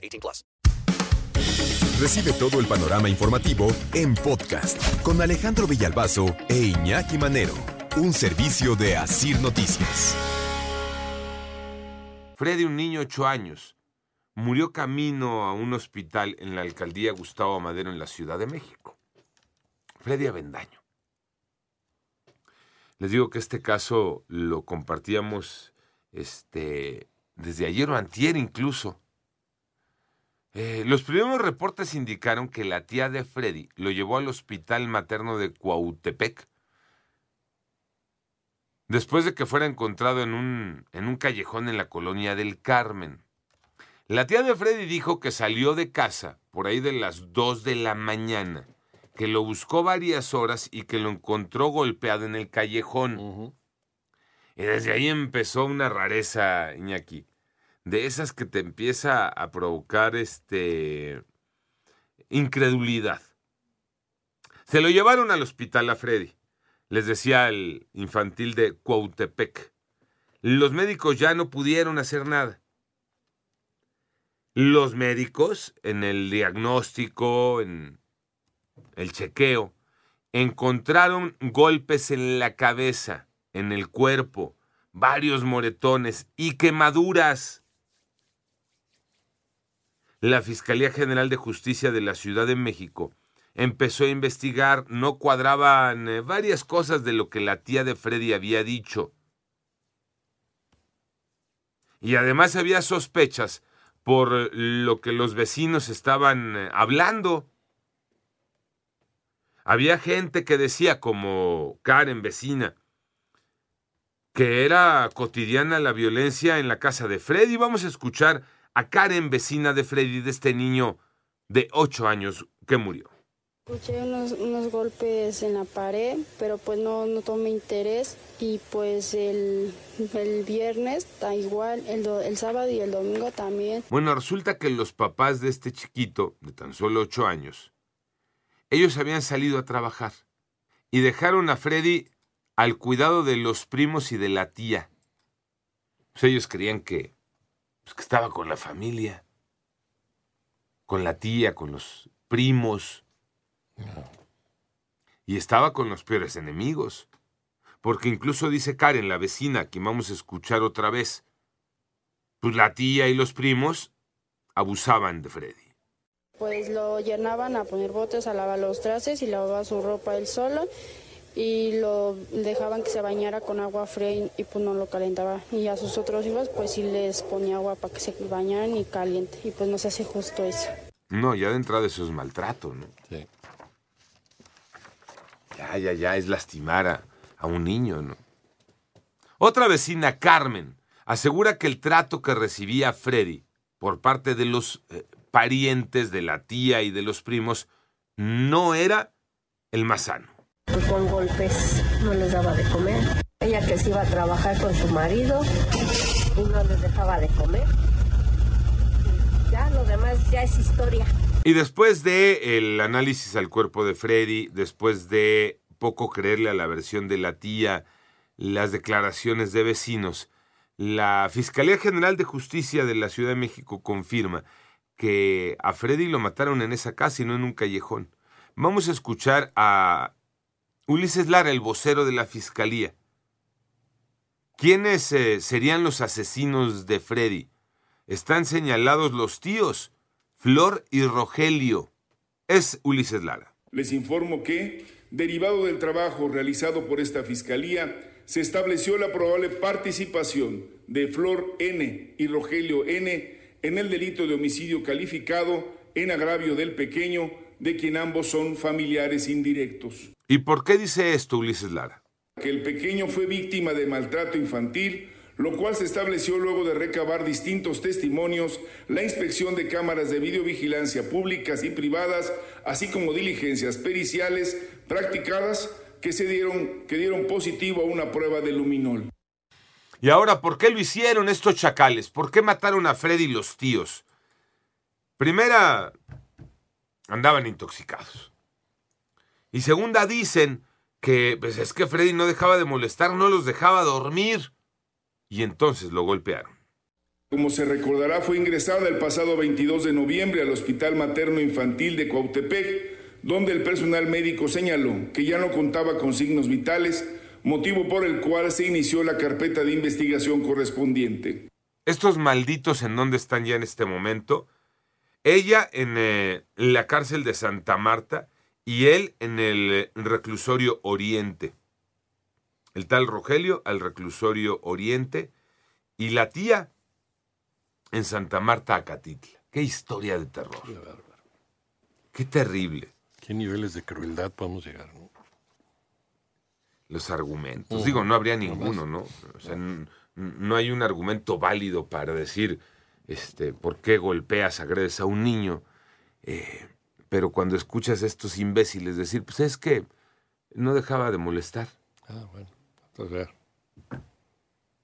18 plus. Recibe todo el panorama informativo en podcast con Alejandro Villalbazo e Iñaki Manero. Un servicio de Asir Noticias. Freddy, un niño de 8 años, murió camino a un hospital en la alcaldía Gustavo Madero en la Ciudad de México. Freddy Avendaño. Les digo que este caso lo compartíamos este, desde ayer o antier incluso. Eh, los primeros reportes indicaron que la tía de Freddy lo llevó al hospital materno de Cuautepec después de que fuera encontrado en un, en un callejón en la colonia del Carmen. La tía de Freddy dijo que salió de casa por ahí de las 2 de la mañana que lo buscó varias horas y que lo encontró golpeado en el callejón. Y desde ahí empezó una rareza, Iñaki. De esas que te empieza a provocar este incredulidad. Se lo llevaron al hospital a Freddy. Les decía el infantil de Cuautepec. Los médicos ya no pudieron hacer nada. Los médicos, en el diagnóstico, en el chequeo, encontraron golpes en la cabeza, en el cuerpo, varios moretones y quemaduras. La Fiscalía General de Justicia de la Ciudad de México empezó a investigar, no cuadraban eh, varias cosas de lo que la tía de Freddy había dicho. Y además había sospechas por lo que los vecinos estaban eh, hablando. Había gente que decía, como Karen, vecina, que era cotidiana la violencia en la casa de Freddy. Vamos a escuchar a Karen, vecina de Freddy, de este niño de ocho años que murió. Escuché unos, unos golpes en la pared, pero pues no, no tomé interés y pues el, el viernes da igual, el, do- el sábado y el domingo también. Bueno, resulta que los papás de este chiquito, de tan solo ocho años, ellos habían salido a trabajar y dejaron a Freddy al cuidado de los primos y de la tía. Pues ellos creían que, pues, que estaba con la familia, con la tía, con los primos. Y estaba con los peores enemigos. Porque incluso dice Karen, la vecina, que vamos a escuchar otra vez, pues la tía y los primos abusaban de Freddy. Pues lo llenaban a poner botes, a lavar los trastes y lavaba su ropa él solo y lo dejaban que se bañara con agua fría y, y, pues no lo calentaba. Y a sus otros hijos pues sí les ponía agua para que se bañaran y caliente y pues no se hace justo eso. No, ya de entrada eso es maltrato, ¿no? Sí. Ya, ya, ya, es lastimar a, a un niño, ¿no? Otra vecina, Carmen, asegura que el trato que recibía Freddy por parte de los eh, parientes de la tía y de los primos no era el más sano. Pues con golpes no les daba de comer. Ella que se iba a trabajar con su marido y no les dejaba de comer. Ya lo demás ya es historia. Y después de el análisis al cuerpo de Freddy, después de poco creerle a la versión de la tía, las declaraciones de vecinos, la Fiscalía General de Justicia de la Ciudad de México confirma que a Freddy lo mataron en esa casa y no en un callejón. Vamos a escuchar a Ulises Lara, el vocero de la Fiscalía. ¿Quiénes eh, serían los asesinos de Freddy? Están señalados los tíos, Flor y Rogelio. Es Ulises Lara. Les informo que, derivado del trabajo realizado por esta Fiscalía, se estableció la probable participación de Flor N y Rogelio N en el delito de homicidio calificado en agravio del pequeño, de quien ambos son familiares indirectos. ¿Y por qué dice esto Ulises Lara? Que el pequeño fue víctima de maltrato infantil, lo cual se estableció luego de recabar distintos testimonios, la inspección de cámaras de videovigilancia públicas y privadas, así como diligencias periciales practicadas que se dieron que dieron positivo a una prueba de luminol. Y ahora, ¿por qué lo hicieron estos chacales? ¿Por qué mataron a Freddy y los tíos? Primera, andaban intoxicados. Y segunda, dicen que pues es que Freddy no dejaba de molestar, no los dejaba dormir. Y entonces lo golpearon. Como se recordará, fue ingresada el pasado 22 de noviembre al Hospital Materno Infantil de Cuautepec, donde el personal médico señaló que ya no contaba con signos vitales, motivo por el cual se inició la carpeta de investigación correspondiente. Estos malditos en dónde están ya en este momento. Ella en eh, la cárcel de Santa Marta y él en el reclusorio Oriente. El tal Rogelio al reclusorio Oriente y la tía en Santa Marta, Acatitla. Qué historia de terror. Qué bárbaro. Qué terrible. ¿Qué niveles de crueldad podemos llegar? ¿no? Los argumentos. Digo, no habría ninguno, ¿no? O sea, no hay un argumento válido para decir este, por qué golpeas, agredes a un niño. Eh, pero cuando escuchas a estos imbéciles decir, pues es que no dejaba de molestar. Ah, bueno. Entonces, vea,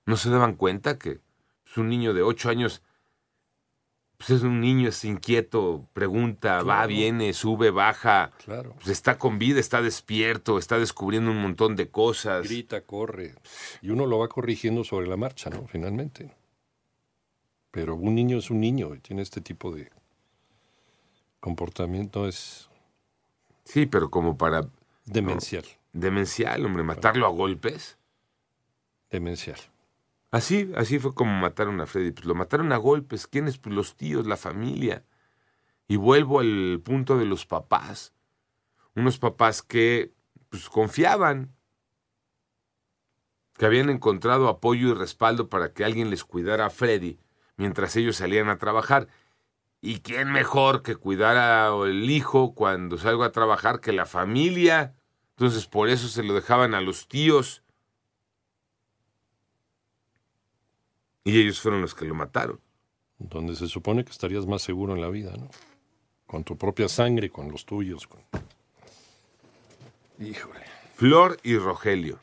¿No se daban cuenta que es un niño de ocho años? Pues es un niño, es inquieto, pregunta, va, viene, sube, baja. claro. Pues está con vida, está despierto, está descubriendo un montón de cosas. Grita, corre. Y uno lo va corrigiendo sobre la marcha, ¿no? Finalmente. Pero un niño es un niño y tiene este tipo de comportamiento es Sí, pero como para demencial. demencial, hombre, matarlo a golpes. Demencial. Así, así fue como mataron a Freddy. Pues lo mataron a golpes. ¿Quiénes? Pues los tíos, la familia. Y vuelvo al punto de los papás. Unos papás que pues, confiaban, que habían encontrado apoyo y respaldo para que alguien les cuidara a Freddy mientras ellos salían a trabajar. ¿Y quién mejor que cuidar al hijo cuando salgo a trabajar que la familia? Entonces por eso se lo dejaban a los tíos. Y ellos fueron los que lo mataron. Donde se supone que estarías más seguro en la vida, ¿no? Con tu propia sangre, con los tuyos. Con... Híjole. Flor y Rogelio.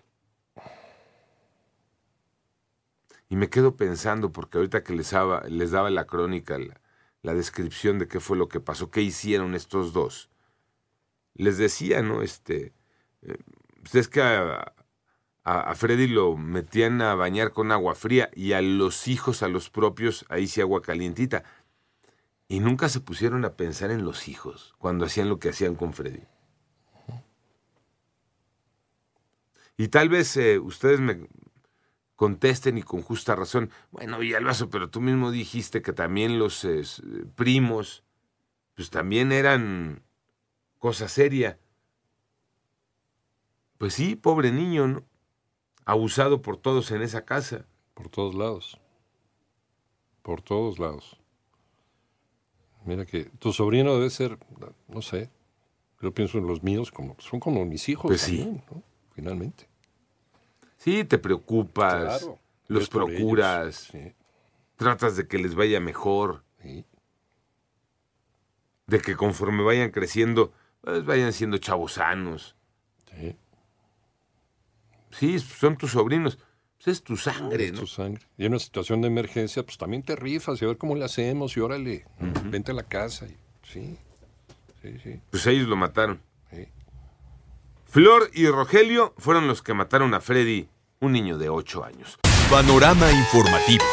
Y me quedo pensando, porque ahorita que les daba, les daba la crónica, la, la descripción de qué fue lo que pasó, qué hicieron estos dos, les decía, ¿no? Este, eh, pues es que a, Freddy lo metían a bañar con agua fría y a los hijos, a los propios, ahí sí agua calientita. Y nunca se pusieron a pensar en los hijos cuando hacían lo que hacían con Freddy. Y tal vez eh, ustedes me contesten y con justa razón, bueno, Villalbazo, pero tú mismo dijiste que también los eh, primos, pues también eran cosa seria. Pues sí, pobre niño, ¿no? Abusado por todos en esa casa. Por todos lados. Por todos lados. Mira que tu sobrino debe ser, no sé, yo pienso en los míos como son como mis hijos Pues sí. también, ¿no? Finalmente. Sí, te preocupas, Claro. los procuras, Sí, tratas de que les vaya mejor, sí. de que conforme vayan creciendo, pues vayan siendo chavos sanos. sí. Sí, son tus sobrinos. Pues es tu sangre, Es ¿no? tu sangre. Y en una situación de emergencia, pues también te rifas y a ver cómo le hacemos y órale, vente a la casa. y- sí, sí, sí, Pues ellos lo mataron. sí. Flor y Rogelio fueron los que mataron a Freddy, un niño de 8 años. Panorama informativo.